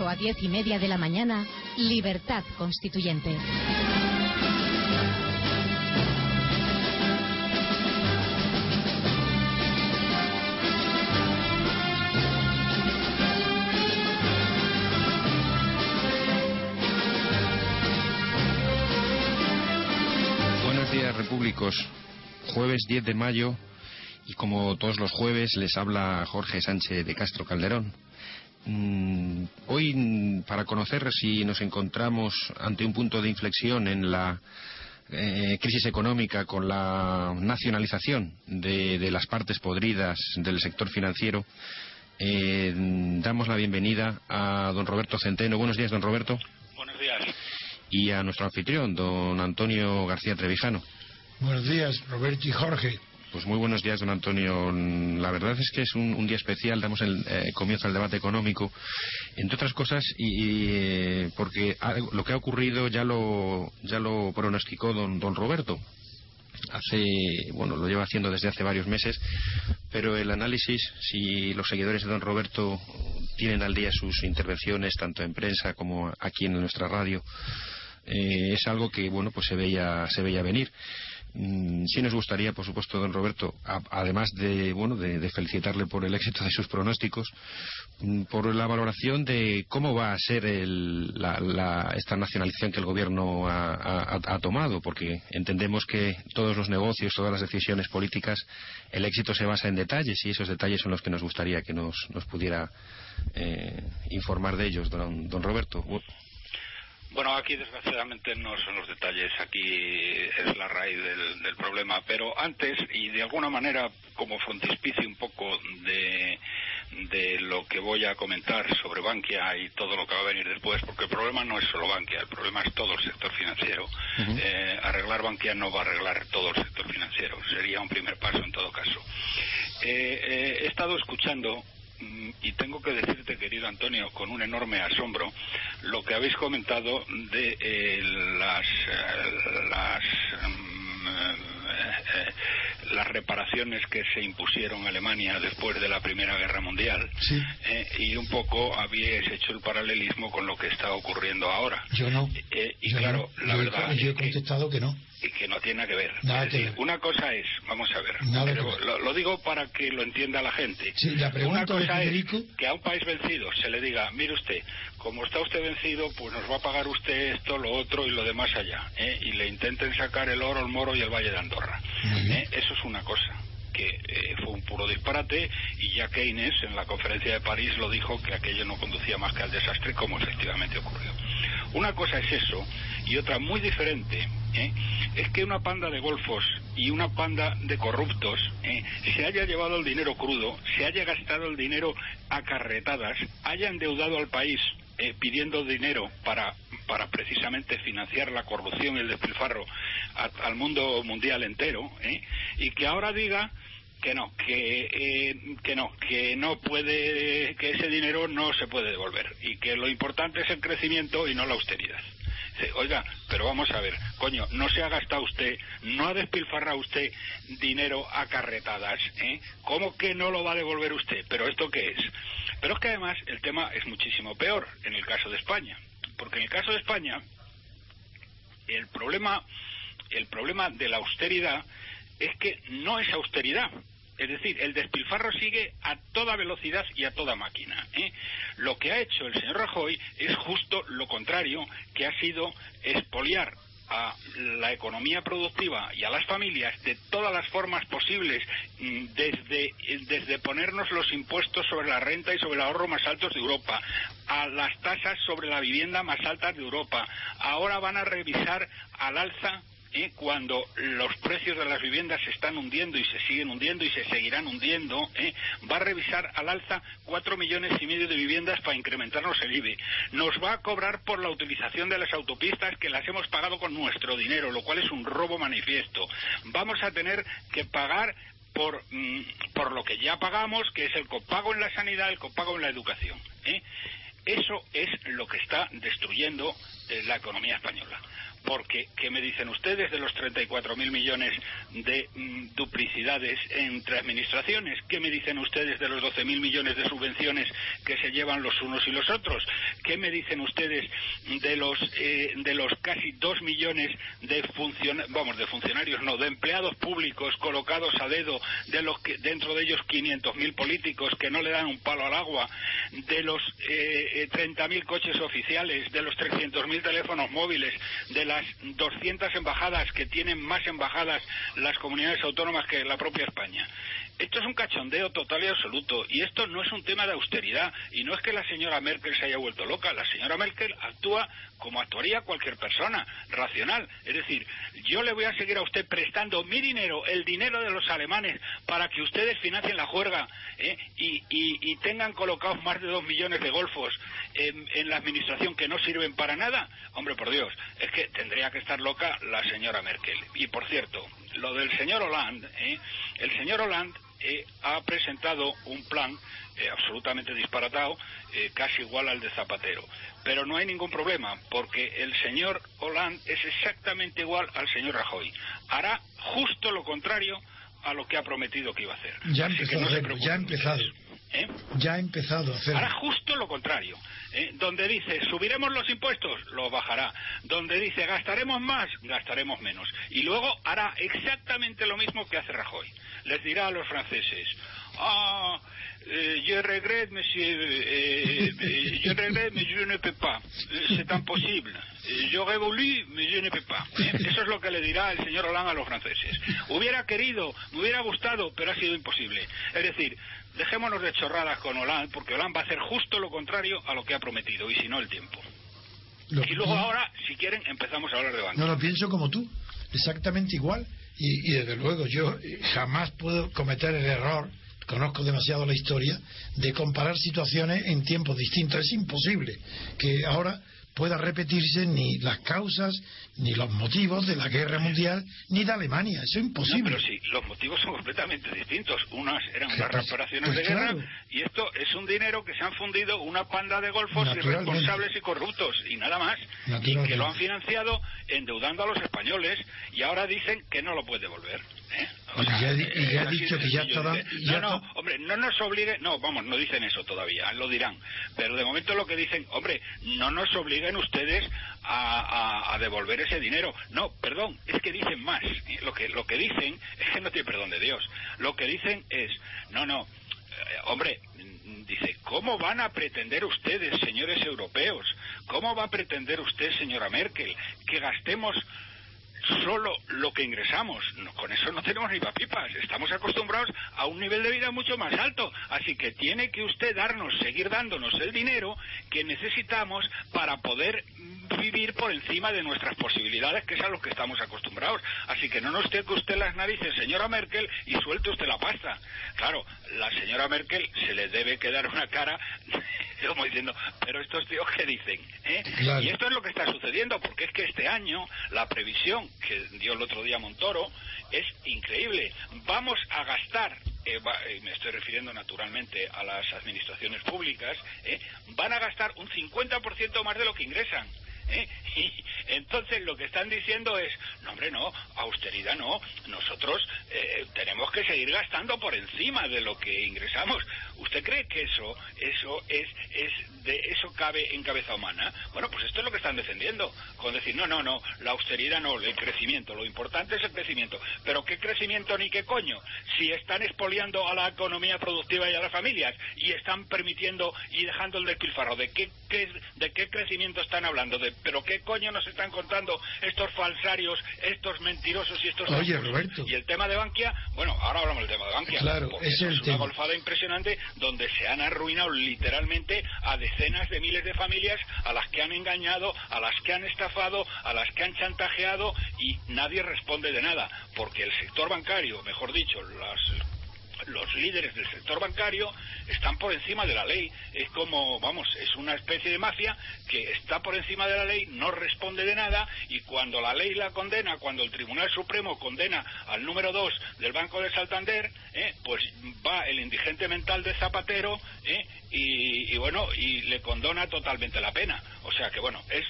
8 a 10 y media de la mañana, Libertad Constituyente. Buenos días, repúblicos. Jueves 10 de mayo y como todos los jueves les habla Jorge Sánchez de Castro Calderón. Mm, hoy, mm, para conocer si nos encontramos ante un punto de inflexión en la eh, crisis económica con la nacionalización de, de las partes podridas del sector financiero, eh, damos la bienvenida a don Roberto Centeno. Buenos días, don Roberto. Buenos días. Y a nuestro anfitrión, don Antonio García Trevijano. Buenos días, Roberto y Jorge. Pues muy buenos días, don Antonio. La verdad es que es un, día especial, damos el eh, comienzo al debate económico, entre otras cosas, y, eh, porque lo que ha ocurrido ya lo, ya lo pronosticó don, don Roberto. Hace, bueno, lo lleva haciendo desde hace varios meses, pero el análisis, si los seguidores de don Roberto tienen al día sus intervenciones, tanto en prensa como aquí en nuestra radio, eh, es algo que bueno pues se veía se veía venir sí nos gustaría por supuesto don Roberto a- además de bueno de, felicitarle por el éxito de sus pronósticos mm, por la valoración de cómo va a ser el- la- la- esta nacionalización que el gobierno ha tomado porque entendemos que todos los negocios todas las decisiones políticas el éxito se basa en detalles y esos detalles son los que nos gustaría que nos, nos pudiera eh, informar de ellos don, don Roberto Bueno, aquí desgraciadamente no son los detalles, aquí es la raíz del, del problema, pero antes, y de alguna manera como frontispicio un poco de, de lo que voy a comentar sobre Bankia y todo lo que va a venir después, porque el problema no es solo Bankia, el problema es todo el sector financiero. Eh, arreglar Bankia no va a arreglar todo el sector financiero, sería un primer paso en todo caso. Eh, eh, he estado escuchando y tengo que decirte, querido Antonio, con un enorme asombro, lo que habéis comentado de eh, las, eh, las, mm, eh, las reparaciones que se impusieron a Alemania después de la Primera Guerra Mundial. Sí. Eh, y un poco habíais hecho el paralelismo con lo que está ocurriendo ahora. Yo no. Eh, y Yo claro, no. la yo, he- verdad yo he que- contestado que no. Y que no tiene nada que ver. Nada Es que decir, ver. una cosa es, vamos a ver, pero lo, lo digo para que lo entienda la gente. Sí, la pregunta una cosa es que a un país vencido se le diga, mire usted, como está usted vencido, pues nos va a pagar usted esto, lo otro y lo demás allá, ¿eh? y le intenten sacar el oro, el moro y el valle de Andorra. ¿eh? Eso es una cosa que eh, fue un puro disparate y ya Keynes en la conferencia de París lo dijo que aquello no conducía más que al desastre como efectivamente ocurrió. Una cosa es eso y otra muy diferente ¿eh? es que una panda de golfos y una panda de corruptos ¿eh? se haya llevado el dinero crudo, se haya gastado el dinero a carretadas, haya endeudado al país eh, pidiendo dinero para, para precisamente financiar la corrupción y el despilfarro al mundo mundial entero, ¿eh? y que ahora diga que no, que, eh, que no, que no puede, que ese dinero no se puede devolver y que lo importante es el crecimiento y no la austeridad. Oiga, pero vamos a ver, coño, no se ha gastado usted, no ha despilfarrado usted dinero a carretadas, ¿eh? ¿Cómo que no lo va a devolver usted? ¿Pero esto qué es? Pero es que además el tema es muchísimo peor en el caso de España, porque en el caso de España el problema, el problema de la austeridad es que no es austeridad. Es decir, el despilfarro sigue a toda velocidad y a toda máquina. ¿eh? Lo que ha hecho el señor Rajoy es justo lo contrario, que ha sido expoliar a la economía productiva y a las familias de todas las formas posibles, mm, desde, desde ponernos los impuestos sobre la renta y sobre el ahorro más altos de Europa, a las tasas sobre la vivienda más altas de Europa. Ahora van a revisar al alza ¿eh? cuando los precios de las viviendas se están hundiendo y se siguen hundiendo y se seguirán hundiendo, ¿eh? va a revisar al alza cuatro millones y medio de viviendas para incrementarnos el IBE. Nos va a cobrar por la utilización de las autopistas que las hemos pagado con nuestro dinero, lo cual es un robo manifiesto. Vamos a tener que pagar por, mm, por lo que ya pagamos, que es el copago en la sanidad, el copago en la educación. ¿eh? Eso es lo que está destruyendo eh, la economía española. Porque, ¿qué me dicen ustedes de los 34.000 millones de mm, duplicidades entre administraciones? ¿Qué me dicen ustedes de los 12.000 millones de subvenciones que se llevan los unos y los otros? ¿Qué me dicen ustedes de los, eh, de los casi 2 millones de, vamos, de funcionarios, no, de empleados públicos colocados a dedo, de los que, dentro de ellos 500.000 políticos que no le dan un palo al agua, de los eh, 30.000 eh, coches oficiales, de los 300.000 teléfonos móviles, de las 200 embajadas que tienen más embajadas las comunidades autónomas que la propia España. Esto es un cachondeo total y absoluto. Y esto no es un tema de austeridad. Y no es que la señora Merkel se haya vuelto loca. La señora Merkel actúa como actuaría cualquier persona racional. Es decir, yo le voy a seguir a usted prestando mi dinero, el dinero de los alemanes, para que ustedes financien la juerga ¿eh? y, tengan colocados más de dos millones de golfos en, en, la administración que no sirven para nada. Hombre, por Dios, es que tendría que estar loca la señora Merkel. Y por cierto, lo del señor Hollande, ¿eh? el señor Hollande eh, ha presentado un plan eh, absolutamente disparatado, eh, casi igual al de Zapatero. Pero no hay ningún problema, porque el señor Hollande es exactamente igual al señor Rajoy. Hará justo lo contrario a lo que ha prometido que iba a hacer. Ya, ya ha empezado. ¿Eh? Ya ha empezado a hacer. Hará justo lo contrario. ¿eh? Donde dice subiremos los impuestos, lo bajará. Donde dice gastaremos más, gastaremos menos. Y luego hará exactamente lo mismo que hace Rajoy. Les dirá a los franceses, ah, eh, je regrette, monsieur, eh, eh, je regrette, mais je ne peux pas. C'est imposible. J'aurais voulu, mais je ne peux pas. Eso es lo que le dirá el señor Hollande a los franceses. Hubiera querido, me hubiera gustado, pero ha sido imposible. Es decir, dejémonos de chorradas con Hollande, porque Hollande va a hacer justo lo contrario a lo que ha prometido, y si no el tiempo. y luego ahora, si quieren, empezamos a hablar de banca. No lo pienso como tú, exactamente igual. Y, y desde luego yo jamás puedo cometer el error conozco demasiado la historia, de comparar situaciones en tiempos distintos. Es imposible que ahora pueda repetirse ni las causas ni los motivos de la guerra mundial ni de Alemania. Eso es imposible. pero sí, los motivos son completamente distintos. Unas eran las reparaciones de guerra y esto es un dinero que se han fundido una panda de golfos irresponsables y corruptos y nada más. Y que lo han financiado endeudando a los españoles y ahora dicen que no lo puede devolver. ¿Eh? y ya, ha dicho que ya no, no, hombre, no nos obligue... No, vamos, no dicen eso todavía, lo dirán. Pero de momento lo que dicen, hombre, no nos obliguen ustedes a, devolver ese dinero. No, perdón, es que dicen más. Lo que, lo que dicen es que no tiene perdón de Dios. Lo que dicen es, no, no, eh, hombre, dice, ¿cómo van a pretender ustedes, señores europeos, cómo va a pretender usted, señora Merkel, que gastemos solo lo que ingresamos. con eso no tenemos ni papipas. Estamos acostumbrados a un nivel de vida mucho más alto. Así que tiene que usted darnos, seguir dándonos el dinero que necesitamos para poder vivir por encima de nuestras posibilidades, que es a lo que estamos acostumbrados. Así que no nos teque usted las narices, señora Merkel, y suelte usted la pasta. Claro, la señora Merkel se le debe quedar una cara como diciendo, pero estos tíos qué dicen. ¿Eh? Y esto es lo que está sucediendo, porque es que este año la previsión que dio el otro día Montoro es increíble. Vamos a gastar eh, eh, me estoy refiriendo naturalmente a las administraciones públicas, van a gastar un 50% más de lo que ingresan. ¿eh? Entonces lo que están diciendo es, no hombre, no, austeridad no, nosotros eh, tenemos que seguir gastando por encima de lo que ingresamos. ¿Usted cree que eso, eso es, es de eso cabe en cabeza humana? Bueno, pues esto es lo que están defendiendo, con decir, no, no, no, la austeridad no, el crecimiento, lo importante es el crecimiento. Pero ¿qué crecimiento ni qué coño? Si están expoliando a la economía productiva y a las familias y están permitiendo y dejando el despilfarro, ¿de qué, de qué crecimiento están hablando? ¿De pero qué coño nos están contando estos falsarios, estos mentirosos y estos... Oye, Roberto. Y el tema de Bankia, bueno, ahora hablamos del tema de Bankia. Claro, es, el es una golfada impresionante donde se han arruinado literalmente a decenas de miles de familias a las que han engañado, a las que han estafado, a las que han chantajeado y nadie responde de nada, porque el sector bancario, mejor dicho, las los líderes del sector bancario están por encima de la ley. Es como, vamos, es una especie de mafia que está por encima de la ley, no responde de nada y cuando la ley la condena, cuando el Tribunal Supremo condena al número dos del Banco de Santander, eh, pues va el indigente mental de Zapatero eh, y, bueno, y le condona totalmente la pena O sea que bueno, es,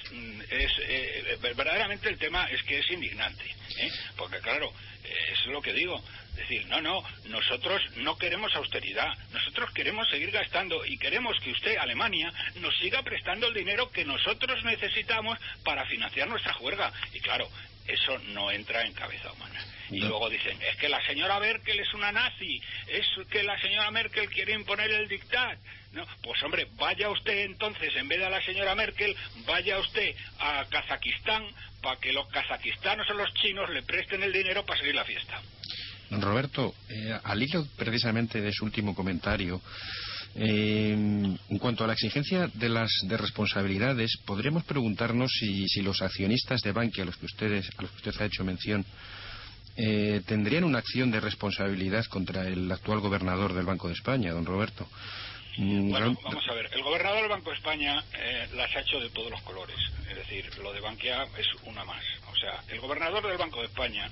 es eh, verdaderamente el tema es que es indignante, ¿eh? porque claro, es lo que digo, decir, no, no, nosotros no queremos austeridad, nosotros queremos seguir gastando y queremos que usted, Alemania, nos siga prestando el dinero que nosotros necesitamos para financiar nuestra juerga. Y claro, eso no entra en cabeza humana. Y luego dicen, es que la señora Merkel es una nazi, es que la señora Merkel quiere imponer el dictat. No, pues hombre, vaya usted entonces, en vez de a la señora Merkel, vaya usted a Kazajistán para que los kazaquistanos o los chinos le presten el dinero para seguir la fiesta. Don Roberto, eh, al hilo precisamente de su último comentario, eh, en cuanto a la exigencia de las de responsabilidades, podríamos preguntarnos si, si los accionistas de Bankia, a los que ustedes, a los que usted ha hecho mención, eh, tendrían una acción de responsabilidad contra el actual gobernador del Banco de España, don Roberto. Mm, bueno, vamos a ver. El gobernador del Banco de España eh, las ha hecho de todos los colores. Es decir, lo de Bankia es una más. O sea, el gobernador del Banco de España,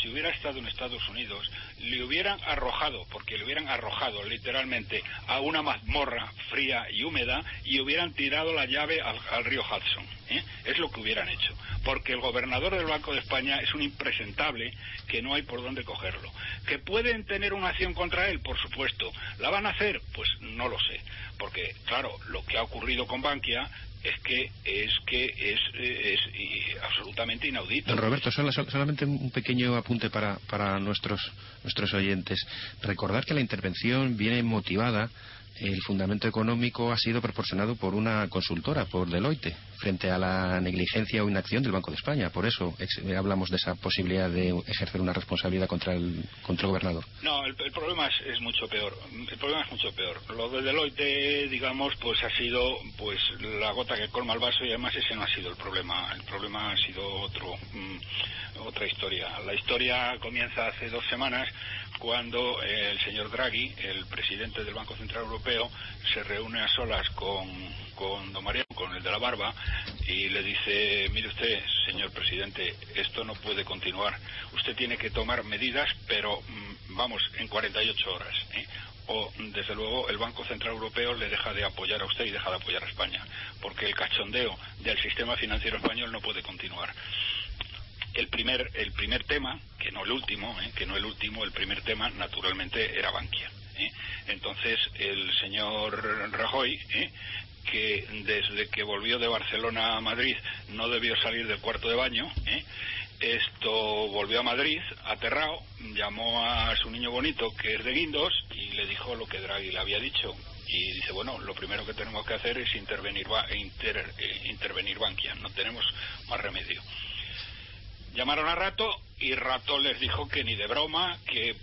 si hubiera estado en Estados Unidos, le hubieran arrojado, porque le hubieran arrojado literalmente a una mazmorra fría y húmeda y hubieran tirado la llave al, río Hudson. ¿eh? Es lo que hubieran hecho. Porque el gobernador del Banco de España es un impresentable que no hay por dónde cogerlo. ¿Que pueden tener una acción contra él? Por supuesto. ¿La van a hacer? Pues no lo Porque, claro, lo que ha ocurrido con Bankia es que es que es, es, absolutamente inaudito. Don Roberto, solamente un pequeño apunte para, para nuestros nuestros oyentes. Recordar que la intervención viene motivada el fundamento económico ha sido proporcionado por una consultora, por Deloitte, frente a la negligencia o inacción del Banco de España. Por eso eh, hablamos de esa posibilidad de ejercer una responsabilidad contra el, contra el gobernador. No, el, problema es, mucho peor. El problema es mucho peor. Lo de Deloitte, digamos, pues ha sido pues la gota que colma el vaso y además ese no ha sido el problema. El problema ha sido otro, mm, otra historia. La historia comienza hace dos semanas cuando el señor Draghi, el presidente del Banco Central Europeo, se reúne a solas con, con don Mariano, con el de la barba, y le dice, mire usted, señor presidente, esto no puede continuar. Usted tiene que tomar medidas, pero mm, vamos, en 48 horas. ¿eh? o desde luego el Banco Central Europeo le deja de apoyar a usted y deja de apoyar a España, porque el cachondeo del sistema financiero español no puede continuar el primer, el primer tema, que no el último, ¿eh? que no el último, el primer tema naturalmente era Bankia. ¿eh? Entonces el señor Rajoy, ¿eh? Que desde que volvió de Barcelona a Madrid no debió salir del cuarto de baño, esto volvió a Madrid aterrado, llamó a su niño bonito que es de Guindos y le dijo lo que Draghi le había dicho. Y dice, bueno, lo primero que tenemos que hacer es intervenir, intervenir Bankia, no tenemos más remedio. Llamaron a Rato y Rato les dijo que ni de broma, que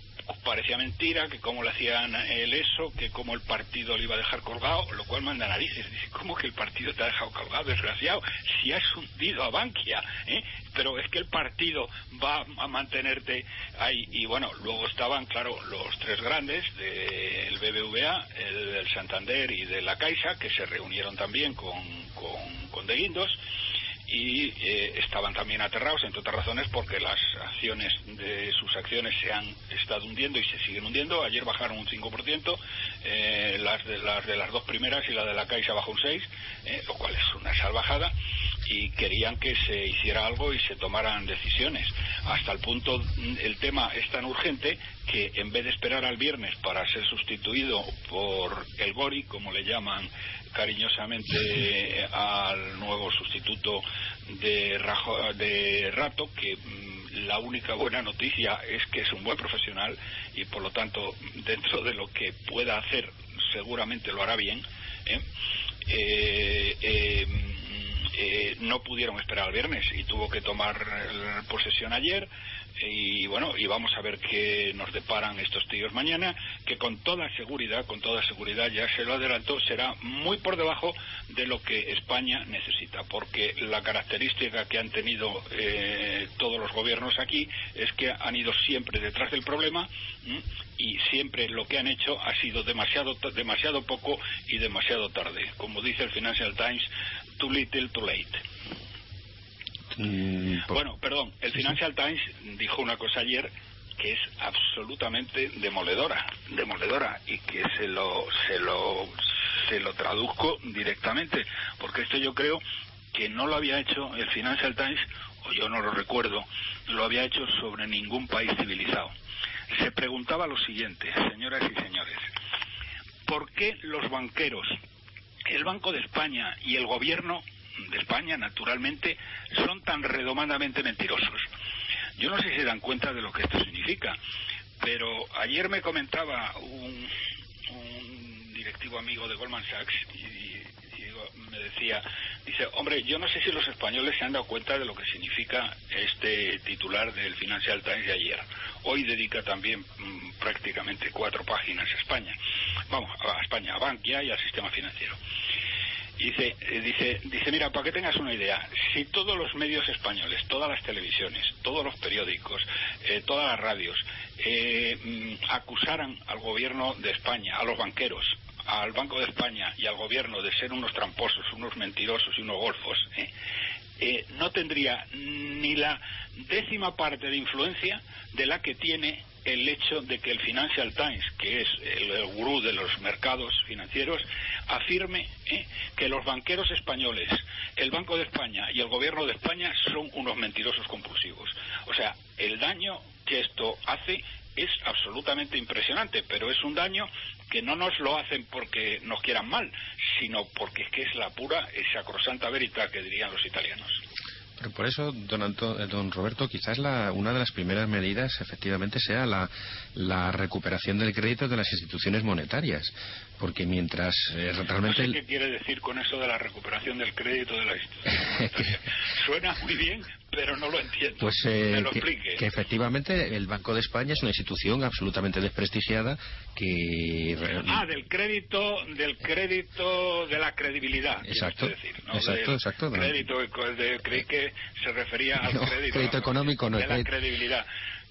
parecía mentira, que cómo le hacían él eso, que cómo el partido le iba a dejar colgado, lo cual manda narices. Dice, ¿cómo que el partido te ha dejado colgado, desgraciado? Si has hundido a Bankia, ¿eh? Pero es que el partido va a mantenerte ahí. Y bueno, luego estaban, claro, los tres grandes del BBVA, el del Santander y de la Caixa, que se reunieron también con, con, con De Guindos y eh, estaban también aterrados, entre otras razones, porque las acciones de sus acciones se han estado hundiendo y se siguen hundiendo. Ayer bajaron un 5%, eh, las, de, las de las dos primeras y la de la Caixa bajó un 6%, eh, lo cual es una salvajada, y querían que se hiciera algo y se tomaran decisiones. Hasta el punto, el tema es tan urgente que en vez de esperar al viernes para ser sustituido por el Gori, como le llaman cariñosamente al nuevo sustituto de, de Rato, que mm, la única buena noticia es que es un buen profesional y por lo tanto dentro de lo que pueda hacer seguramente lo hará bien. ¿eh? Eh, eh, mm, no pudieron esperar al viernes y tuvo que tomar posesión ayer y bueno, y vamos a ver qué nos deparan estos tíos mañana, que con toda seguridad, con toda seguridad, ya se lo adelanto, será muy por debajo de lo que España necesita, porque la característica que han tenido eh, todos los gobiernos aquí es que han ido siempre detrás del problema y siempre lo que han hecho ha sido demasiado, demasiado poco y demasiado tarde. Como dice el Financial Times, too little, too late. Mm, bueno, perdón, el Financial Times dijo una cosa ayer que es absolutamente demoledora, demoledora y que se lo se lo se lo traduzco directamente, porque esto yo creo que no lo había hecho el Financial Times, o yo no lo recuerdo, lo había hecho sobre ningún país civilizado. Se preguntaba lo siguiente, señoras y señores, ¿por qué los banqueros, el Banco de España y el gobierno de España, naturalmente, son tan redomadamente mentirosos? Yo no sé si se dan cuenta de lo que esto significa, pero ayer me comentaba un, directivo amigo de Goldman Sachs y, me decía, dice, hombre, yo no sé si los españoles se han dado cuenta de lo que significa este titular del Financial Times de ayer. Hoy dedica también mm, prácticamente cuatro páginas a España. Vamos, a España, a Bankia y al sistema financiero. Dice, eh, dice, dice, mira, para que tengas una idea, si todos los medios españoles, todas las televisiones, todos los periódicos, eh, todas las radios, eh, mm, acusaran al gobierno de España, a los banqueros, al Banco de España y al gobierno de ser unos tramposos, unos mentirosos y unos golfos, no tendría ni la décima parte de influencia de la que tiene el hecho de que el Financial Times, que es el, gurú de los mercados financieros, afirme ¿eh? que los banqueros españoles, el Banco de España y el Gobierno de España son unos mentirosos compulsivos. O sea, el daño que esto hace es absolutamente impresionante, pero es un daño que no nos lo hacen porque nos quieran mal, sino porque es que es la pura y sacrosanta verità que dirían los italianos. Por eso, don, eh, don Roberto, quizás la, una de las primeras medidas efectivamente sea la, recuperación del crédito de las instituciones monetarias, porque mientras eh, realmente... No sé ¿Qué quiere decir con eso de la recuperación del crédito de las instituciones Suena muy bien, pero no lo entiendo. Pues eh, que, efectivamente el Banco de España es una institución absolutamente desprestigiada que ah del crédito del crédito de la credibilidad. Exacto. Decir, exacto, exacto. Crédito creí que se refería al crédito, económico, no de la credibilidad.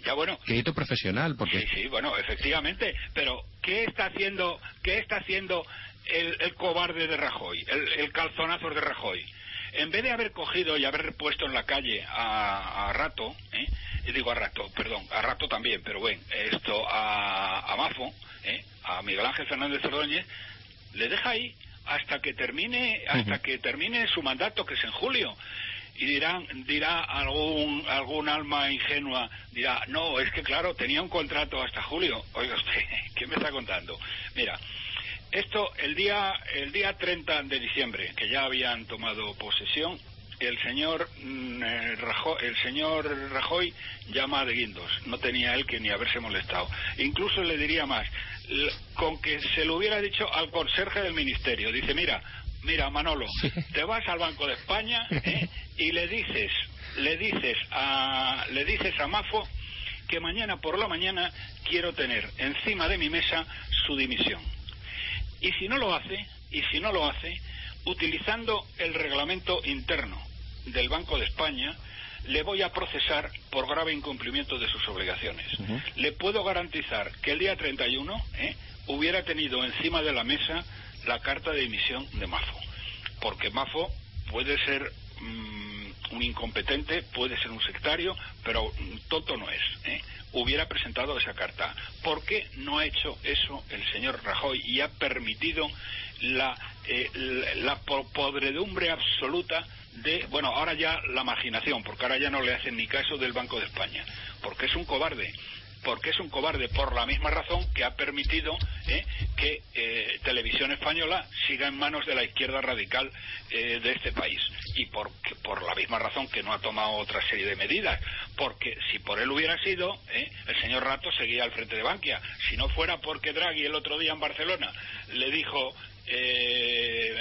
Ya bueno. Crédito profesional, porque. Sí, sí, bueno, efectivamente. Pero ¿qué está haciendo qué está haciendo el, cobarde de Rajoy, el, el calzonazo de Rajoy? en vez de haber cogido y haber puesto en la calle a, Rato, ¿eh? digo a Rato, perdón, a Rato también, pero bueno, esto a, a Mafo, ¿eh? a Miguel Ángel Fernández Ordóñez, le deja ahí hasta que termine, hasta que termine su mandato, que es en julio y dirán, dirá algún, algún alma ingenua, dirá, no, es que claro, tenía un contrato hasta julio. Oiga usted, ¿qué me está contando? Mira, esto, el día, el día 30 de diciembre, que ya habían tomado posesión, el señor, mm, eh, Rajoy, el señor Rajoy llama de guindos. No tenía él que ni haberse molestado. Incluso le diría más, con que se lo hubiera dicho al conserje del ministerio. Dice, mira, mira, Manolo, te vas al Banco de España ¿eh? y le dices, le dices a, le dices a Mafo que mañana por la mañana quiero tener encima de mi mesa su dimisión. Y si no lo hace, y si no lo hace, utilizando el reglamento interno del Banco de España, le voy a procesar por grave incumplimiento de sus obligaciones. Le puedo garantizar que el día 31 ¿eh? hubiera tenido encima de la mesa la carta de emisión de Mafo. Porque Mafo puede ser mm, un incompetente, puede ser un sectario, pero tonto no es. ¿eh? hubiera presentado esa carta. ¿Por qué no ha hecho eso el señor Rajoy y ha permitido la, eh, la, podredumbre absoluta de, bueno, ahora ya la marginación, porque ahora ya no le hacen ni caso del Banco de España, porque es un cobarde porque es un cobarde por la misma razón que ha permitido eh, que eh, Televisión Española siga en manos de la izquierda radical eh, de este país. Y por, por la misma razón que no ha tomado otra serie de medidas. Porque si por él hubiera sido el señor Rato seguía al frente de Bankia. Si no fuera porque Draghi el otro día en Barcelona le dijo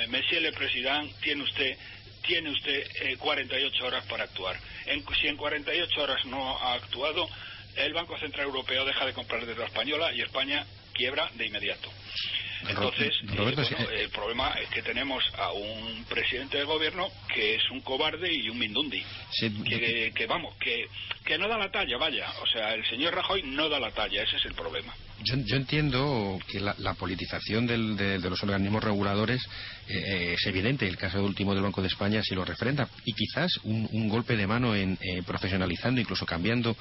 Monsieur le Président tiene usted tiene usted 48 horas para actuar. si en 48 horas no ha actuado, el Banco Central Europeo deja de comprar desde la española y España quiebra de inmediato. Entonces, eh, el problema es que tenemos a un presidente de gobierno que es un cobarde y un mindundi. Que, que, vamos, que, que no da la talla, vaya. O sea, el señor Rajoy no da la talla, ese es el problema. Yo, entiendo que la, politización de, los organismos reguladores eh, es evidente. El caso último del Banco de España sí lo refrenda. Y quizás un, golpe de mano en eh, profesionalizando, incluso cambiando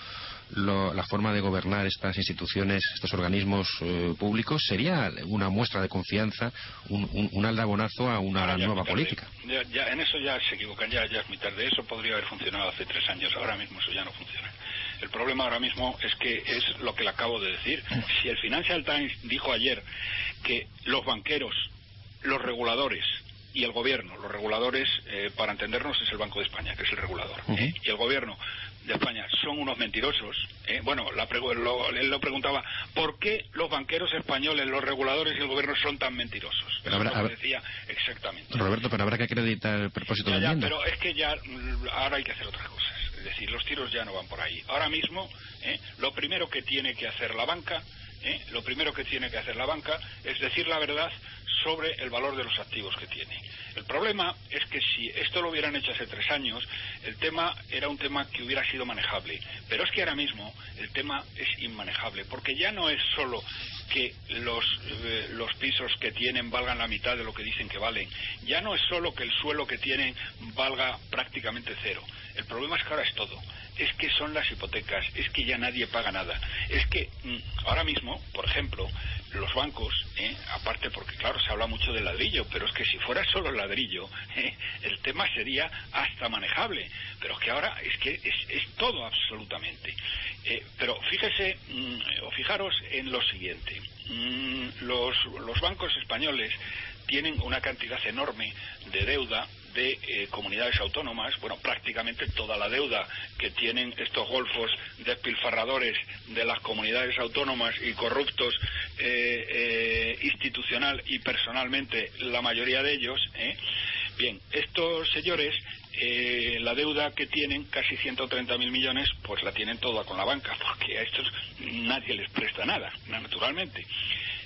la forma de gobernar estas instituciones, estos organismos eh, públicos, sería una muestra de confianza, un, un, aldabonazo a una nueva política. Ya, en eso ya se equivocan, ya, ya es muy tarde. Eso podría haber funcionado hace tres años, ahora mismo eso ya no funciona. El problema ahora mismo es que es lo que le acabo de decir. Si el Financial Times dijo ayer que los banqueros, los reguladores, y el gobierno. Los reguladores, eh, para entendernos, es el Banco de España, que es el regulador. ¿eh? Y el gobierno de España son unos mentirosos. ¿eh? Bueno, la lo, él lo preguntaba, ¿por qué los banqueros españoles, los reguladores y el gobierno son tan mentirosos? Pero lo decía exactamente. Roberto, pero habrá que acreditar el propósito de la Pero es que ya mm, ahora hay que hacer otras cosas. Es decir, los tiros ya no van por ahí. Ahora mismo, lo primero que tiene que hacer la banca ¿eh? lo primero que tiene que hacer la banca es decir la verdad sobre el valor de los activos que tiene. El problema es que si esto lo hubieran hecho hace tres años, el tema era un tema que hubiera sido manejable. Pero es que ahora mismo el tema es inmanejable, porque ya no es solo que los, eh, los pisos que tienen valgan la mitad de lo que dicen que valen, ya no es solo que el suelo que tienen valga prácticamente cero. El problema es que ahora es todo es que son las hipotecas, es que ya nadie paga nada. Es que mm, ahora mismo, por ejemplo, los bancos, ¿eh? aparte porque claro, se habla mucho del ladrillo, pero es que si fuera solo el ladrillo, ¿eh? el tema sería hasta manejable. Pero es que ahora es que es, todo absolutamente. Eh, pero fíjese, mm, o fijaros en lo siguiente. Mm, los, los bancos españoles tienen una cantidad enorme de deuda de eh, comunidades autónomas, bueno, prácticamente toda la deuda que tienen estos golfos despilfarradores de las comunidades autónomas y corruptos eh, eh, institucional y personalmente, la mayoría de ellos, bien, estos señores la deuda que tienen, casi 130.000 millones, pues la tienen toda con la banca, porque a estos nadie les presta nada, naturalmente.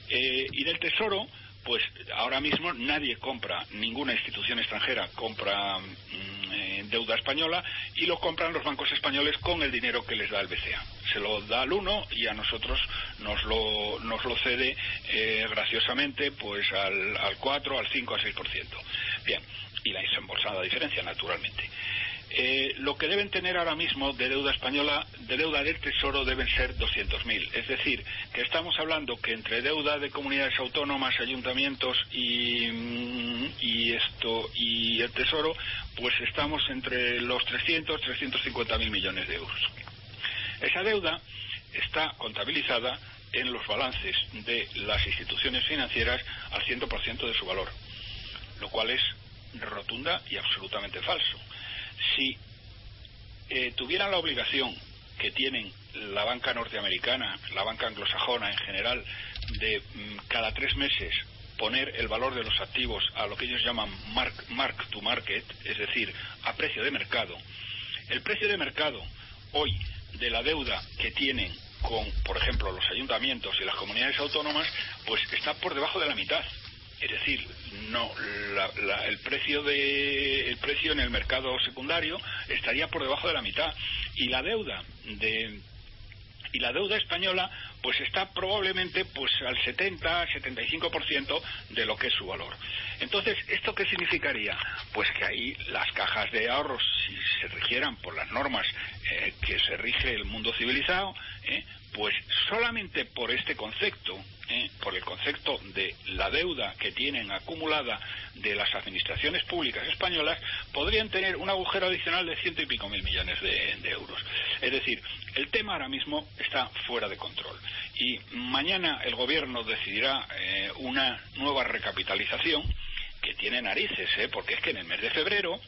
y del Tesoro, pues ahora mismo nadie compra, ninguna institución extranjera compra mm, eh, deuda española y lo compran los bancos españoles con el dinero que les da el BCA. Se lo da al uno y a nosotros nos lo, nos lo cede eh, graciosamente pues al, al 4, al 5, al 6%. Bien, y la desembolsada diferencia, naturalmente. Eh, lo que deben tener ahora mismo de deuda española, de deuda del Tesoro, deben ser 200.000. Es decir, que estamos hablando que entre deuda de comunidades autónomas, ayuntamientos y, mm, y esto y el Tesoro, pues estamos entre los 300, 350.000 millones de euros. Esa deuda está contabilizada en los balances de las instituciones financieras al 100% de su valor, lo cual es rotunda y absolutamente falso si eh, tuvieran la obligación que tienen la banca norteamericana, la banca anglosajona en general, de mm, cada tres meses poner el valor de los activos a lo que ellos llaman mark, mark to market, es decir, a precio de mercado, el precio de mercado hoy de la deuda que tienen con, por ejemplo, los ayuntamientos y las comunidades autónomas, pues está por debajo de la mitad. Es decir, no, el precio de el precio en el mercado secundario estaría por debajo de la mitad y la deuda de y la deuda española pues está probablemente pues al 70 75% de lo que es su valor. Entonces, ¿esto qué significaría? Pues que ahí las cajas de ahorros si se rigieran por las normas eh, que se rige el mundo civilizado, eh, pues solamente por este concepto, ¿eh? por el concepto de la deuda que tienen acumulada de las administraciones públicas españolas, podrían tener un agujero adicional de ciento y pico mil millones de, euros. Es decir, el tema ahora mismo está fuera de control. Y mañana el Gobierno decidirá eh, una nueva recapitalización que tiene narices, ¿eh? porque es que en el mes de febrero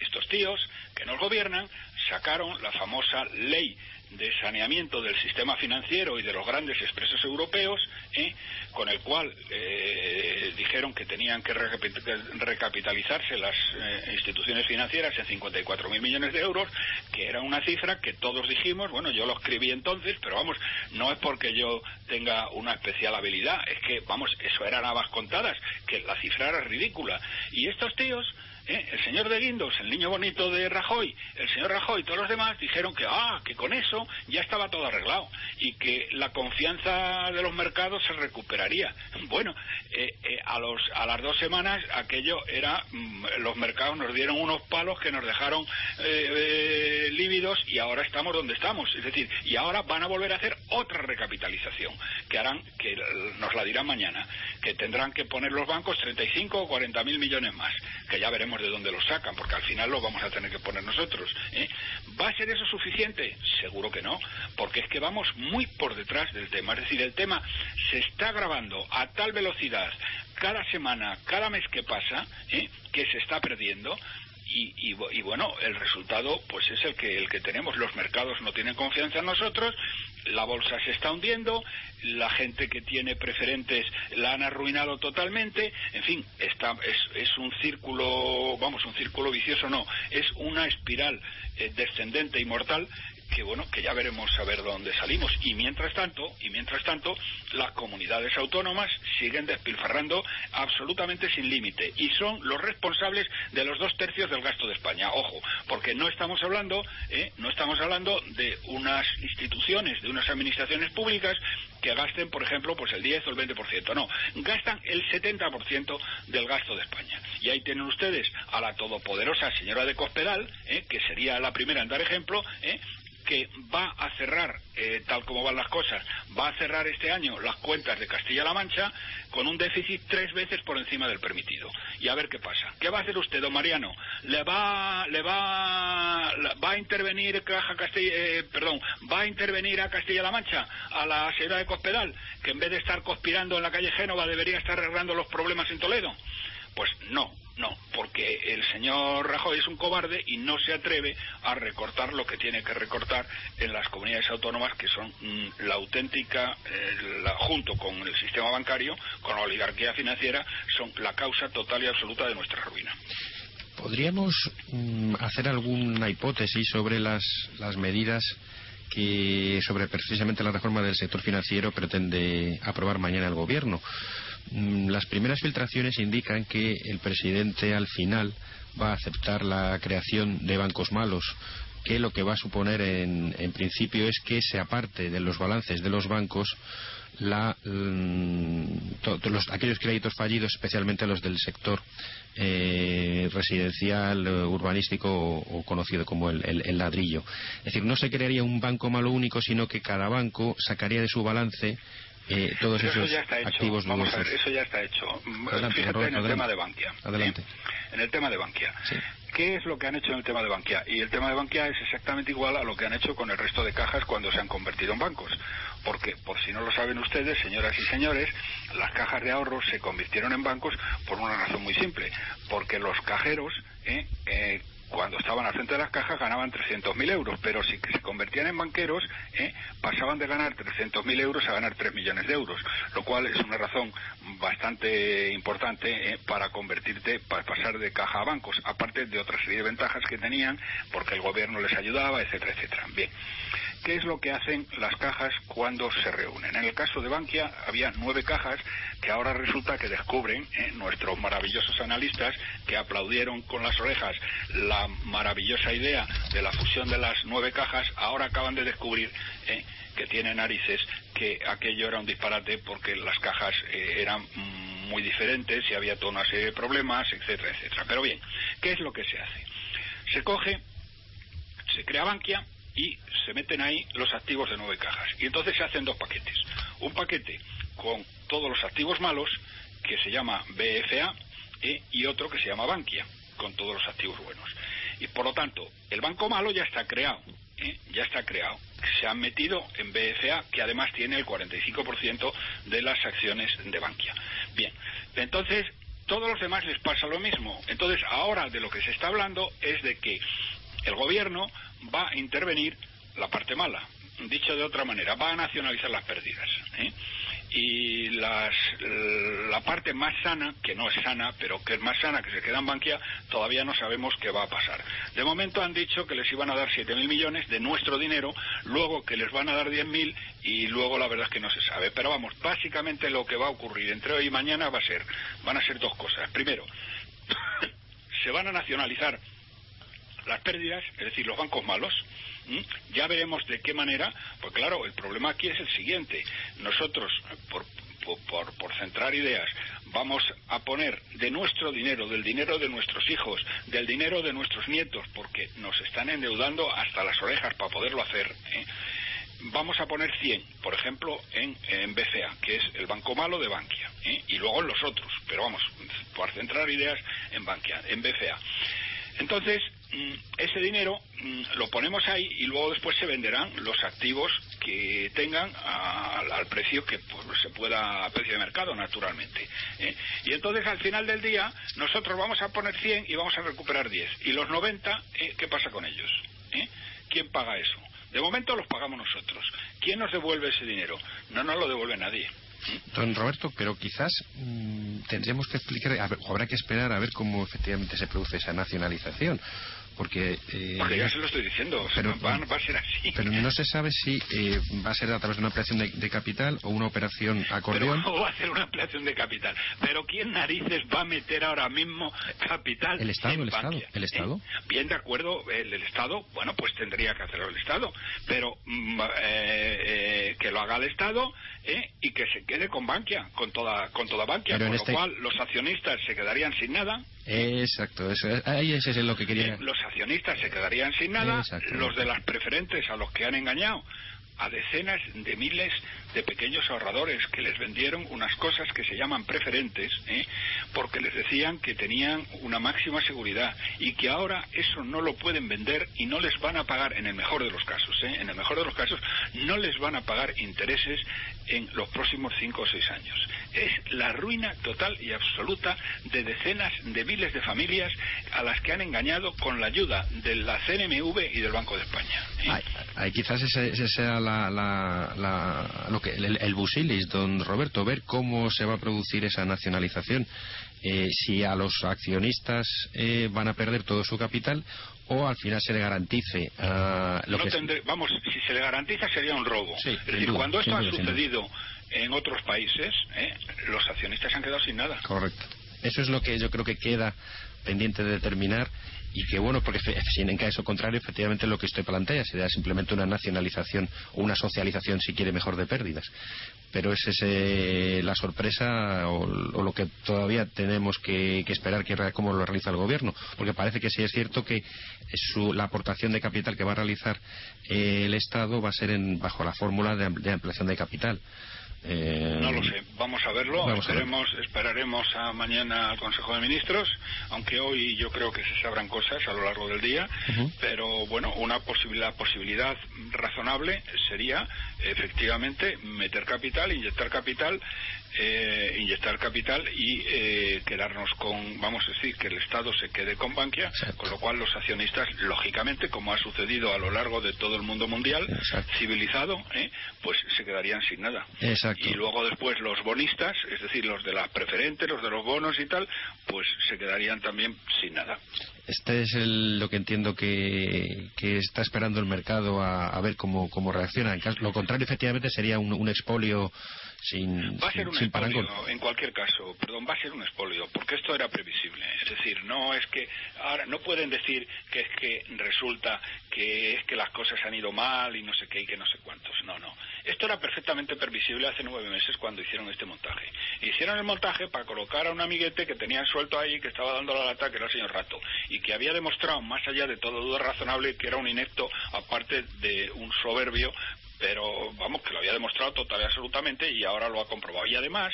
estos tíos que nos gobiernan sacaron la famosa ley de saneamiento del sistema financiero y de los grandes expresos europeos, ¿eh? con el cual eh, dijeron que tenían que recapitalizarse las eh, instituciones financieras en 54.000 millones de euros, que era una cifra que todos dijimos, bueno, yo lo escribí entonces, pero vamos, no es porque yo tenga una especial habilidad, es que, vamos, eso eran habas contadas, que la cifra era ridícula. Y estos tíos ¿eh? el señor de Guindos, el niño bonito de Rajoy, el señor Rajoy y todos los demás dijeron que, ah, que con eso ya estaba todo arreglado y que la confianza de los mercados se recuperaría. Bueno, eh, eh, a, los, a las dos semanas aquello era, mm, los mercados nos dieron unos palos que nos dejaron lívidos y ahora estamos donde estamos. Es decir, y ahora van a volver a hacer otra recapitalización que harán, que nos la dirán mañana, que tendrán que poner los bancos 35 o 40 mil millones más, que ya veremos de dónde los sacan, porque al final los vamos a tener que poner nosotros. ¿eh? ¿Va a ser eso suficiente? Seguro que no, porque es que vamos muy por detrás del tema. Es decir, el tema se está grabando a tal velocidad cada semana, cada mes que pasa, ¿eh? que se está perdiendo y, bueno, el resultado pues es el que, el que tenemos. Los mercados no tienen confianza en nosotros, la bolsa se está hundiendo, la gente que tiene preferentes la han arruinado totalmente, en fin, está, es, es un círculo, vamos, un círculo vicioso no, es una espiral eh, descendente y mortal que bueno, que ya veremos a ver dónde salimos. Y mientras tanto, y mientras tanto, las comunidades autónomas siguen despilfarrando absolutamente sin límite y son los responsables de los dos tercios del gasto de España. Ojo, porque no estamos hablando, ¿eh? no estamos hablando de unas instituciones, de unas administraciones públicas que gasten, por ejemplo, pues el 10 o el 20%. No, gastan el 70% del gasto de España. Y ahí tienen ustedes a la todopoderosa señora de Cospedal, ¿eh? que sería la primera en dar ejemplo, ¿eh? Que va a cerrar, eh, tal como van las cosas, va a cerrar este año las cuentas de Castilla-La Mancha con un déficit tres veces por encima del permitido. Y a ver qué pasa. ¿Qué va a hacer usted, don Mariano? ¿Le va, le va, va a intervenir Caja Castilla, eh, perdón, va a intervenir a Castilla-La Mancha, a la ciudad de Cospedal, que en vez de estar conspirando en la calle Génova debería estar arreglando los problemas en Toledo? Pues no, no, porque el señor Rajoy es un cobarde y no se atreve a recortar lo que tiene que recortar en las comunidades autónomas que son mm, la auténtica, eh, junto con el sistema bancario, con la oligarquía financiera, son la causa total y absoluta de nuestra ruina. ¿Podríamos mm, hacer alguna hipótesis sobre las, las medidas que sobre precisamente la reforma del sector financiero pretende aprobar mañana el gobierno? Mm, las primeras filtraciones indican que el presidente al final va a aceptar la creación de bancos malos que lo que va a suponer en, principio es que se aparte de los balances de los bancos la, mm, aquellos créditos fallidos, especialmente los del sector eh, residencial, urbanístico o, conocido como el, ladrillo. Es decir, no se crearía un banco malo único, sino que cada banco sacaría de su balance eh, todos esos activos Vamos a ver, eso ya está hecho. Fíjate en el tema de Bankia. Adelante. En el tema de Bankia. ¿Qué es lo que han hecho en el tema de Bankia? Y el tema de Bankia es exactamente igual a lo que han hecho con el resto de cajas cuando se han convertido en bancos. Porque, por si no lo saben ustedes, señoras y señores, las cajas de ahorros se convirtieron en bancos por una razón muy simple. Porque los cajeros eh, eh, cuando estaban al frente de las cajas ganaban 300.000 euros, pero si se convertían en banqueros, ¿eh? pasaban de ganar 300.000 euros a ganar 3 millones de euros, lo cual es una razón bastante importante ¿eh? para convertirte, para pasar de caja a bancos, aparte de otra serie de ventajas que tenían, porque el gobierno les ayudaba, etcétera, etcétera. Bien. ¿Qué es lo que hacen las cajas cuando se reúnen? En el caso de Bankia había nueve cajas que ahora resulta que descubren ¿eh? nuestros maravillosos analistas que aplaudieron con las orejas la maravillosa idea de la fusión de las nueve cajas, ahora acaban de descubrir ¿eh? que tienen narices que aquello era un disparate porque las cajas eh, eran muy diferentes y había toda una serie de problemas, etcétera, etcétera. Pero bien, ¿qué es lo que se hace? Se coge, se crea Bankia, y se meten ahí los activos de nueve cajas. Y entonces se hacen dos paquetes. Un paquete con todos los activos malos, que se llama BFA, ¿eh? y otro que se llama Bankia, con todos los activos buenos. Y por lo tanto, el banco malo ya está creado, ¿eh? ya está creado. Se han metido en BFA, que además tiene el 45% de las acciones de Bankia. Bien, entonces todos los demás les pasa lo mismo. Entonces ahora de lo que se está hablando es de que el gobierno va a intervenir la parte mala. Dicho de otra manera, va a nacionalizar las pérdidas. ¿eh? Y las, la parte más sana, que no es sana, pero que es más sana, que se queda en Bankia, todavía no sabemos qué va a pasar. De momento han dicho que les iban a dar 7.000 millones de nuestro dinero, luego que les van a dar 10.000 y luego la verdad es que no se sabe. Pero vamos, básicamente lo que va a ocurrir entre hoy y mañana va a ser, van a ser dos cosas. Primero, se van a nacionalizar las pérdidas, es decir, los bancos malos. Ya veremos de qué manera, pues claro, el problema aquí es el siguiente. Nosotros, por, por, por, centrar ideas, vamos a poner de nuestro dinero, del dinero de nuestros hijos, del dinero de nuestros nietos, porque nos están endeudando hasta las orejas para poderlo hacer. ¿eh? Vamos a poner 100, por ejemplo, en, en BCA, que es el banco malo de Bankia, ¿eh? y luego en los otros, pero vamos, por centrar ideas en Bankia, en BCA. Entonces, ese dinero mm, lo ponemos ahí y luego después se venderán los activos que tengan al precio que pues, se pueda, a precio de mercado, naturalmente. ¿eh? Y entonces al final del día nosotros vamos a poner 100 y vamos a recuperar 10. ¿Y los 90, ¿eh? qué pasa con ellos? ¿Eh? ¿Quién paga eso? De momento los pagamos nosotros. ¿Quién nos devuelve ese dinero? No nos lo devuelve nadie. Don Roberto, pero quizás mmm, tendríamos que explicar, o habrá que esperar a ver cómo efectivamente se produce esa nacionalización. Porque, eh, porque ya se lo estoy diciendo, pero, va, va, a ser así. Pero no se sabe si eh, va a ser a través de una operación de, de capital o una operación acordeón. Pero va a ser una operación de capital. Pero ¿quién narices va a meter ahora mismo capital? El Estado, en el Estado, el Estado. ¿Eh? Bien, de acuerdo, el, el, Estado, bueno, pues tendría que hacerlo el Estado. Pero mm, eh, que lo haga el Estado y que se quede con Bankia, con toda, con toda Bankia. Pero con lo este... cual los accionistas se quedarían sin nada. Exacto, eso, ahí ese es lo que quería. Los accionistas se quedarían sin nada, los de las preferentes a los que han engañado a decenas de miles de pequeños ahorradores que les vendieron unas cosas que se llaman preferentes, ¿eh? porque les decían que tenían una máxima seguridad y que ahora eso no lo pueden vender y no les van a pagar, en el mejor de los casos, ¿eh? en el mejor de los casos, no les van a pagar intereses en los próximos cinco o seis años. Es la ruina total y absoluta de decenas de miles de familias a las que han engañado con la ayuda de la CNMV y del Banco de España. ¿eh? Quizás ese sea la, la, lo que, el, el, busilis, don Roberto, ver cómo se va a producir esa nacionalización. Eh, si a los accionistas eh, van a perder todo su capital o al final se le garantice uh, lo no que tendré, vamos si se le garantiza sería un robo sí, es decir duda, cuando esto ha duda, sucedido en otros países ¿eh? los accionistas han quedado sin nada correcto eso es lo que yo creo que queda pendiente de determinar y que bueno, porque si en caso contrario, efectivamente lo que usted plantea sería simplemente una nacionalización o una socialización, si quiere mejor, de pérdidas. Pero es ese, la sorpresa o, o, lo que todavía tenemos que, esperar que cómo lo realiza el gobierno, porque parece que sí es cierto que su, la aportación de capital que va a realizar eh, el Estado va a ser en, bajo la fórmula de, de ampliación de capital. Eh, no lo sé, vamos a verlo, vamos esperemos, a ver. esperaremos a mañana al Consejo de Ministros, aunque hoy yo creo que se sabrán cosas a lo largo del día, uh -huh. pero bueno, una posibilidad, posibilidad razonable sería efectivamente meter capital, inyectar capital, eh, inyectar capital y eh, quedarnos con, vamos a decir, que el Estado se quede con Bankia, Exacto. con lo cual los accionistas, lógicamente, como ha sucedido a lo largo de todo el mundo mundial, Exacto. civilizado, ¿eh? pues se quedarían sin nada. Exacto. Y luego después los bonistas, es decir, los de las preferentes, los de los bonos y tal, pues se quedarían también sin nada. Este es el, lo que entiendo que, que, está esperando el mercado a, a ver cómo, cómo reacciona. En caso, lo contrario, efectivamente, sería un, un expolio sin, va a ser un sin parangón. en cualquier caso, perdón, va a ser un expolio, porque esto era previsible. Es decir, no es que ahora no pueden decir que es que resulta que es que las cosas han ido mal y no sé qué y que no sé cuántos. No, no. Esto era perfectamente previsible hace nueve meses cuando hicieron este montaje. Hicieron el montaje para colocar a un amiguete que tenían suelto ahí, que estaba dando la lata, que era el señor Rato, y que había demostrado, más allá de todo duda razonable, que era un inepto, aparte de un soberbio, pero vamos, que lo había demostrado total y absolutamente y ahora lo ha comprobado. Y además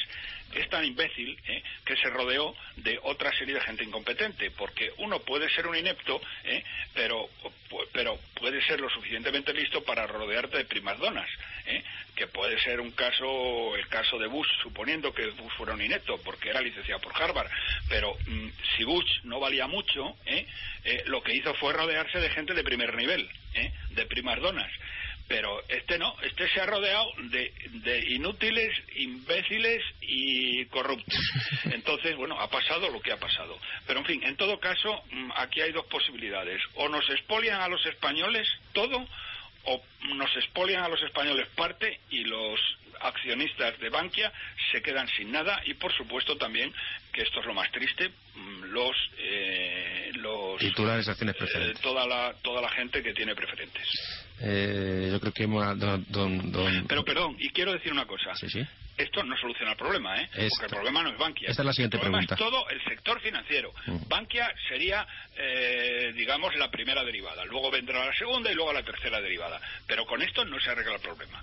es tan imbécil ¿eh? que se rodeó de otra serie de gente incompetente, porque uno puede ser un inepto, ¿eh? pero, pero puede ser lo suficientemente listo para rodearte de primas donas, ¿eh? que puede ser un caso, el caso de Bush, suponiendo que Bush fuera un inepto, porque era licenciado por Harvard, pero mmm, si Bush no valía mucho, lo que hizo fue rodearse de gente de primer nivel, de primas donas pero este no, este se ha rodeado de, de, inútiles, imbéciles y corruptos. Entonces, bueno, ha pasado lo que ha pasado. Pero, en fin, en todo caso, aquí hay dos posibilidades. O nos expolian a los españoles todo, o nos expolian a los españoles parte y los accionistas de Bankia se quedan sin nada y por supuesto también que esto es lo más triste los eh, titulares de acciones eh, preferentes. toda la toda la gente que tiene preferentes. Eh, yo creo que hemos... Don, don, don- Pero perdón, y quiero decir una cosa. Sí, sí. Esto no soluciona el problema, ¿eh? Porque el problema no es Bankia. esta es la siguiente el pregunta. es todo el sector financiero. Mm. Bankia sería, eh, digamos, la primera derivada. Luego vendrá la segunda y luego la tercera derivada. Pero con esto no se arregla el problema.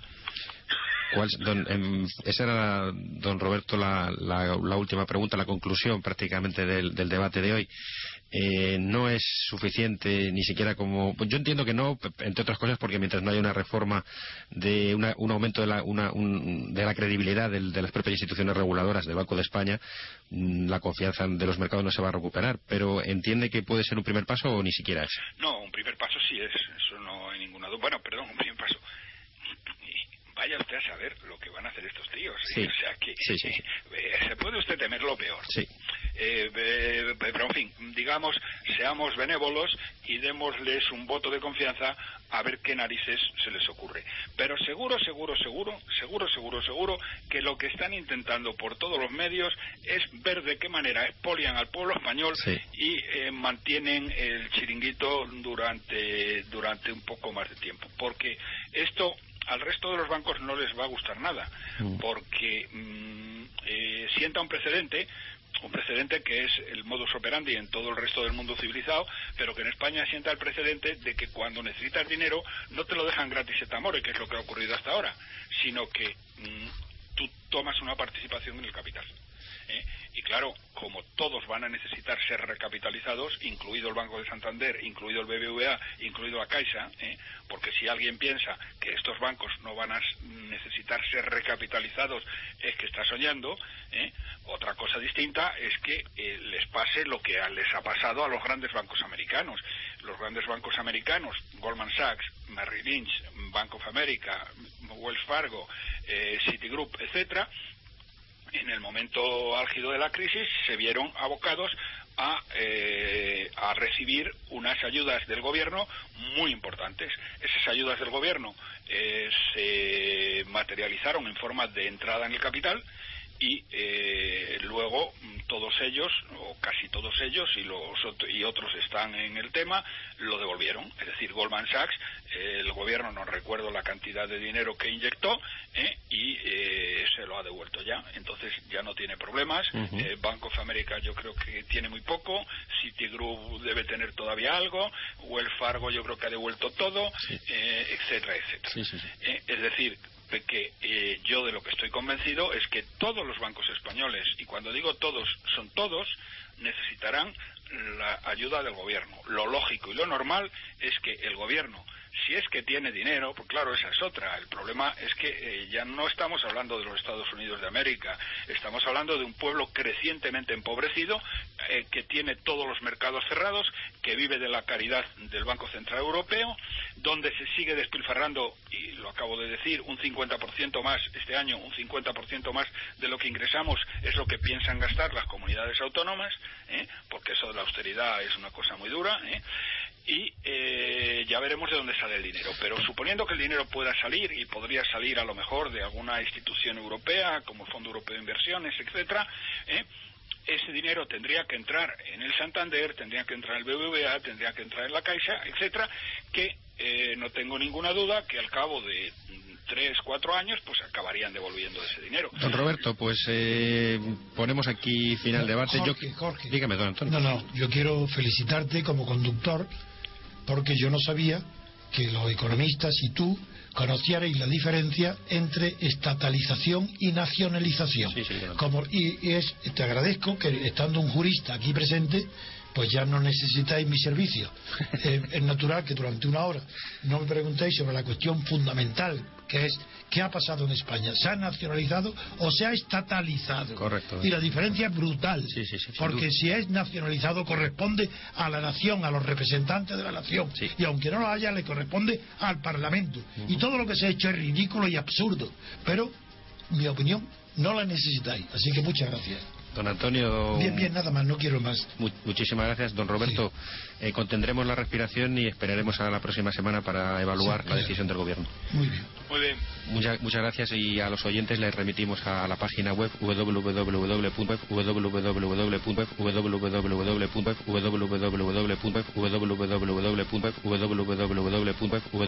¿Cuál- don- em, esa era, don Roberto, la, la- la última pregunta, la conclusión prácticamente del, debate de hoy. Eh, no es suficiente ni siquiera como. Yo entiendo que no, entre otras cosas, porque mientras no haya una reforma de una- un aumento de la, una- un- de la credibilidad del- de las propias instituciones reguladoras del Banco de España, mm, la confianza de los mercados no se va a recuperar. Pero entiende que puede ser un primer paso o ni siquiera es. No, un primer paso sí es, eso no hay ninguna duda. Bueno, perdón, un primer paso. Vaya usted a saber lo que van a hacer estos tíos. Sí. O sea que Sí, sí, sí. eh, se puede usted temer lo peor. Sí. Eh, eh, pero en fin, digamos, seamos benévolos y démosles un voto de confianza a ver qué narices se les ocurre. Pero seguro, seguro, seguro, seguro, seguro, seguro que lo que están intentando por todos los medios es ver de qué manera expolian al pueblo español y eh, mantienen el chiringuito durante, durante un poco más de tiempo. Porque esto al resto de los bancos no les va a gustar nada, Mm. porque mm, eh, sienta un precedente un precedente que es el modus operandi en todo el resto del mundo civilizado, pero que en España sienta el precedente de que cuando necesitas dinero no te lo dejan gratis et amore, que es lo que ha ocurrido hasta ahora, sino que mm, tú tomas una participación en el capital. ¿Eh? Y claro, como todos van a necesitar ser recapitalizados, incluido el Banco de Santander, incluido el BBVA, incluido la Caixa, ¿eh? porque si alguien piensa que estos bancos no van a necesitar ser recapitalizados, es que está soñando. ¿eh? Otra cosa distinta es que eh, les pase lo que les ha pasado a los grandes bancos americanos. Los grandes bancos americanos, Goldman Sachs, Merrill Lynch, Bank of America, Wells Fargo, eh, Citigroup, etcétera, en el momento álgido de la crisis se vieron abocados a, eh, a recibir unas ayudas del gobierno muy importantes. Esas ayudas del gobierno eh, se materializaron en forma de entrada en el capital y eh, luego mm, todos ellos, o casi todos ellos, y, los, y otros están en el tema, lo devolvieron. Es decir, Goldman Sachs, eh, el gobierno no recuerdo la cantidad de dinero que inyectó eh, y eh, se lo ha devuelto ya. Entonces ya no tiene problemas. Ujú. Eh, Bank of America yo creo que tiene muy poco. Citigroup debe tener todavía algo. Wells Fargo yo creo que ha devuelto todo, eh, etcétera, etcétera. Sí, sí, sí. Es decir, que eh, yo de lo que estoy convencido es que todos los bancos españoles, y cuando digo todos, son todos, necesitarán la ayuda del gobierno. Lo lógico y lo normal es que el gobierno, si es que tiene dinero, pues claro, esa es otra. El problema es que eh, ya no estamos hablando de los Estados Unidos de América, estamos hablando de un pueblo crecientemente empobrecido, eh, que tiene todos los mercados cerrados, que vive de la caridad del Banco Central Europeo, donde se sigue despilfarrando, y lo acabo de decir, un 50% más este año, un 50% más de lo que ingresamos es lo que piensan gastar las comunidades autónomas, ¿eh? porque eso de la austeridad es una cosa muy dura, ¿eh? Y eh, ya veremos de dónde sale el dinero. Pero suponiendo que el dinero pueda salir, y podría salir a lo mejor de alguna institución europea, como el Fondo Europeo de Inversiones, etcétera, ¿eh? ese dinero tendría que entrar en el Santander, tendría que entrar en el BBVA, tendría que entrar en la Caixa, etcétera, que eh, no tengo ninguna duda que al cabo de mm, tres, cuatro años, pues acabarían devolviendo ese dinero. Don Roberto, pues eh, ponemos aquí final debate. Jorge, yo... Jorge. Dígame, don Antonio. No, no, yo quiero felicitarte como conductor porque yo no sabía que los economistas y tú conocierais la diferencia entre estatalización y nacionalización. Sí, sí, claro. Como, y, y es, te agradezco que estando un jurista aquí presente, pues ya no necesitáis mi servicio. Eh, es natural que durante una hora no me preguntéis sobre la cuestión fundamental, que es ¿qué ha pasado en España? ¿Se ha nacionalizado o se ha estatalizado? Correcto. Y la diferencia es brutal. Sí, sí, sí, porque si es nacionalizado corresponde a la nación, a los representantes de la nación. Sí. Y aunque no lo haya, le corresponde al Parlamento. Y todo lo que se ha hecho es ridículo y absurdo. Pero, mi opinión, no la necesitáis. Así que muchas gracias. Don Antonio. Bien, bien, nada más, no quiero más. muchísimas gracias, don Roberto. Eh, contendremos la respiración y esperaremos a la próxima semana para evaluar la decisión del gobierno. Muy bien. Muy bien. Muchas, muchas gracias y a los oyentes les remitimos a la página web www.www.www.www.www.www.www.www.www